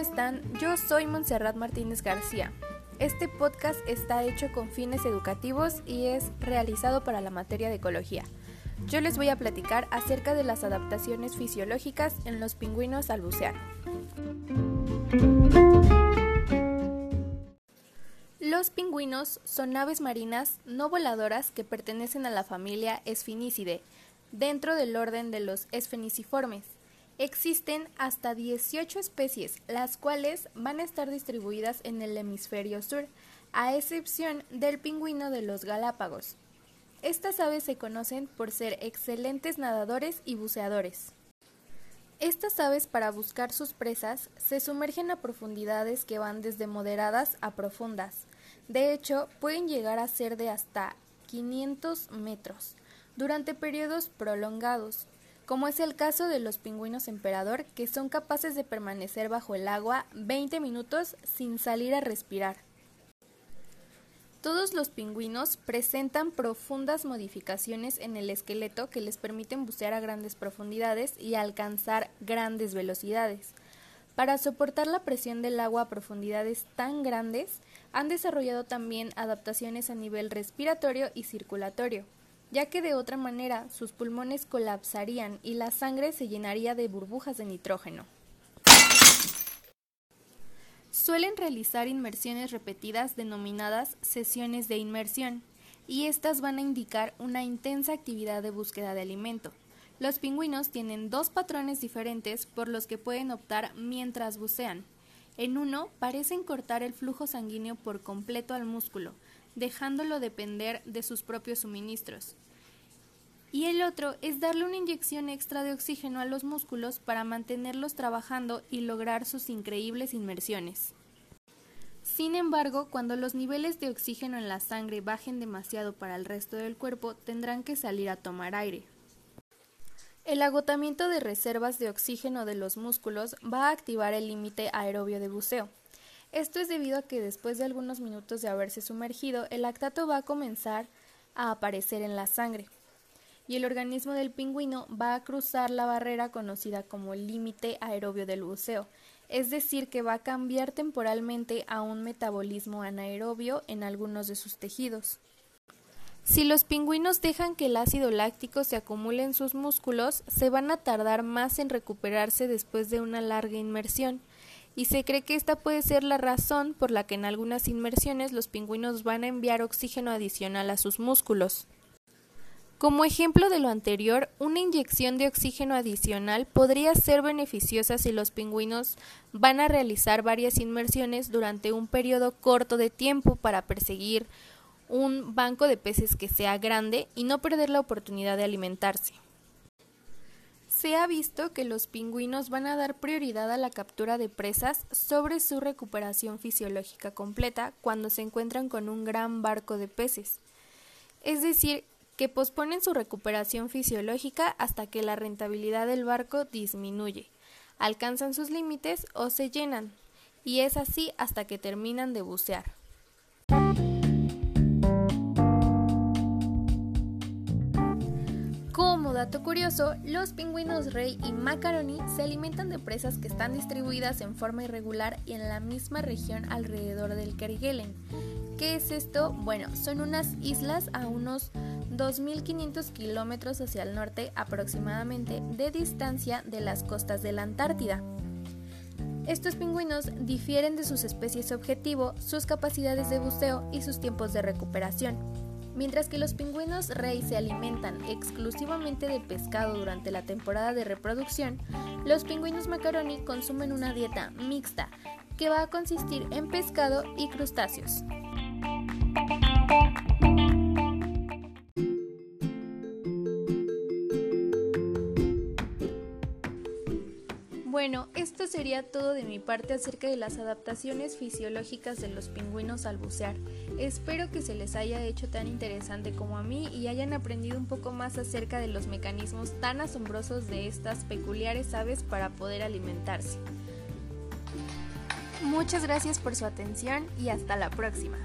están? Yo soy Montserrat Martínez García. Este podcast está hecho con fines educativos y es realizado para la materia de ecología. Yo les voy a platicar acerca de las adaptaciones fisiológicas en los pingüinos al bucear. Los pingüinos son aves marinas no voladoras que pertenecen a la familia Sphinicidae, dentro del orden de los esfeniciformes. Existen hasta 18 especies, las cuales van a estar distribuidas en el hemisferio sur, a excepción del pingüino de los Galápagos. Estas aves se conocen por ser excelentes nadadores y buceadores. Estas aves para buscar sus presas se sumergen a profundidades que van desde moderadas a profundas. De hecho, pueden llegar a ser de hasta 500 metros durante periodos prolongados, como es el caso de los pingüinos emperador que son capaces de permanecer bajo el agua 20 minutos sin salir a respirar. Todos los pingüinos presentan profundas modificaciones en el esqueleto que les permiten bucear a grandes profundidades y alcanzar grandes velocidades. Para soportar la presión del agua a profundidades tan grandes, han desarrollado también adaptaciones a nivel respiratorio y circulatorio, ya que de otra manera sus pulmones colapsarían y la sangre se llenaría de burbujas de nitrógeno. Suelen realizar inmersiones repetidas denominadas sesiones de inmersión, y estas van a indicar una intensa actividad de búsqueda de alimento. Los pingüinos tienen dos patrones diferentes por los que pueden optar mientras bucean. En uno parecen cortar el flujo sanguíneo por completo al músculo, dejándolo depender de sus propios suministros. Y el otro es darle una inyección extra de oxígeno a los músculos para mantenerlos trabajando y lograr sus increíbles inmersiones. Sin embargo, cuando los niveles de oxígeno en la sangre bajen demasiado para el resto del cuerpo, tendrán que salir a tomar aire. El agotamiento de reservas de oxígeno de los músculos va a activar el límite aerobio de buceo, esto es debido a que después de algunos minutos de haberse sumergido, el lactato va a comenzar a aparecer en la sangre. Y el organismo del pingüino va a cruzar la barrera conocida como límite aerobio del buceo, es decir, que va a cambiar temporalmente a un metabolismo anaerobio en algunos de sus tejidos. Si los pingüinos dejan que el ácido láctico se acumule en sus músculos, se van a tardar más en recuperarse después de una larga inmersión, y se cree que esta puede ser la razón por la que en algunas inmersiones los pingüinos van a enviar oxígeno adicional a sus músculos. Como ejemplo de lo anterior, una inyección de oxígeno adicional podría ser beneficiosa si los pingüinos van a realizar varias inmersiones durante un periodo corto de tiempo para perseguir un banco de peces que sea grande y no perder la oportunidad de alimentarse. Se ha visto que los pingüinos van a dar prioridad a la captura de presas sobre su recuperación fisiológica completa cuando se encuentran con un gran barco de peces. Es decir, que posponen su recuperación fisiológica hasta que la rentabilidad del barco disminuye, alcanzan sus límites o se llenan, y es así hasta que terminan de bucear. Dato curioso, los pingüinos rey y macaroni se alimentan de presas que están distribuidas en forma irregular y en la misma región alrededor del Kerguelen. ¿Qué es esto? Bueno, son unas islas a unos 2.500 kilómetros hacia el norte aproximadamente de distancia de las costas de la Antártida. Estos pingüinos difieren de sus especies objetivo, sus capacidades de buceo y sus tiempos de recuperación. Mientras que los pingüinos rey se alimentan exclusivamente de pescado durante la temporada de reproducción, los pingüinos macaroni consumen una dieta mixta que va a consistir en pescado y crustáceos. Bueno, esto sería todo de mi parte acerca de las adaptaciones fisiológicas de los pingüinos al bucear. Espero que se les haya hecho tan interesante como a mí y hayan aprendido un poco más acerca de los mecanismos tan asombrosos de estas peculiares aves para poder alimentarse. Muchas gracias por su atención y hasta la próxima.